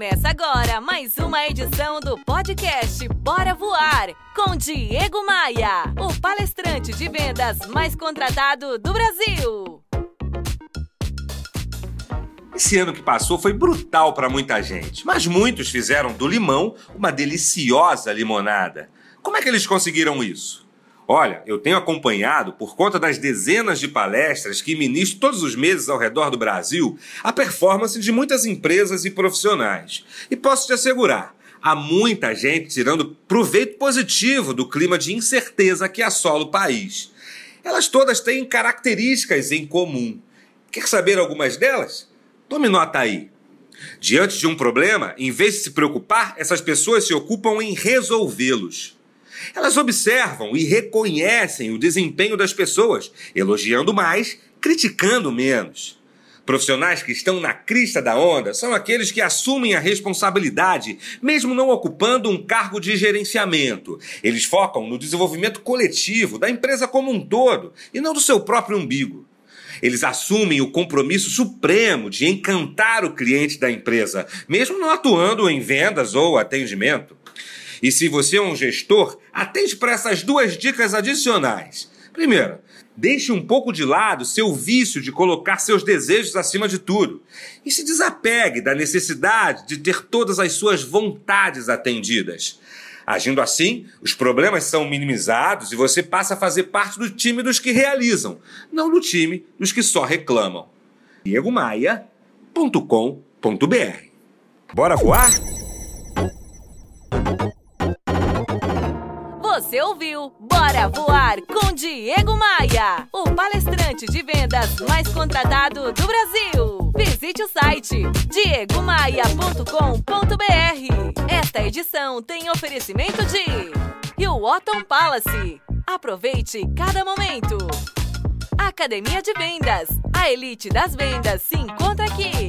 Começa agora mais uma edição do podcast Bora Voar com Diego Maia, o palestrante de vendas mais contratado do Brasil. Esse ano que passou foi brutal para muita gente, mas muitos fizeram do limão uma deliciosa limonada. Como é que eles conseguiram isso? Olha, eu tenho acompanhado, por conta das dezenas de palestras que ministro todos os meses ao redor do Brasil, a performance de muitas empresas e profissionais. E posso te assegurar, há muita gente tirando proveito positivo do clima de incerteza que assola o país. Elas todas têm características em comum. Quer saber algumas delas? Tome nota aí. Diante de um problema, em vez de se preocupar, essas pessoas se ocupam em resolvê-los. Elas observam e reconhecem o desempenho das pessoas, elogiando mais, criticando menos. Profissionais que estão na crista da onda são aqueles que assumem a responsabilidade, mesmo não ocupando um cargo de gerenciamento. Eles focam no desenvolvimento coletivo da empresa como um todo e não do seu próprio umbigo. Eles assumem o compromisso supremo de encantar o cliente da empresa, mesmo não atuando em vendas ou atendimento. E se você é um gestor, atente para essas duas dicas adicionais. Primeiro, deixe um pouco de lado seu vício de colocar seus desejos acima de tudo e se desapegue da necessidade de ter todas as suas vontades atendidas. Agindo assim, os problemas são minimizados e você passa a fazer parte do time dos que realizam, não do time dos que só reclamam. diegomaia.com.br Bora voar? Você ouviu Bora Voar com Diego Maia, o palestrante de vendas mais contratado do Brasil. Visite o site diegomaia.com.br. Esta edição tem oferecimento de Hilton Palace. Aproveite cada momento. Academia de Vendas. A elite das vendas se encontra aqui.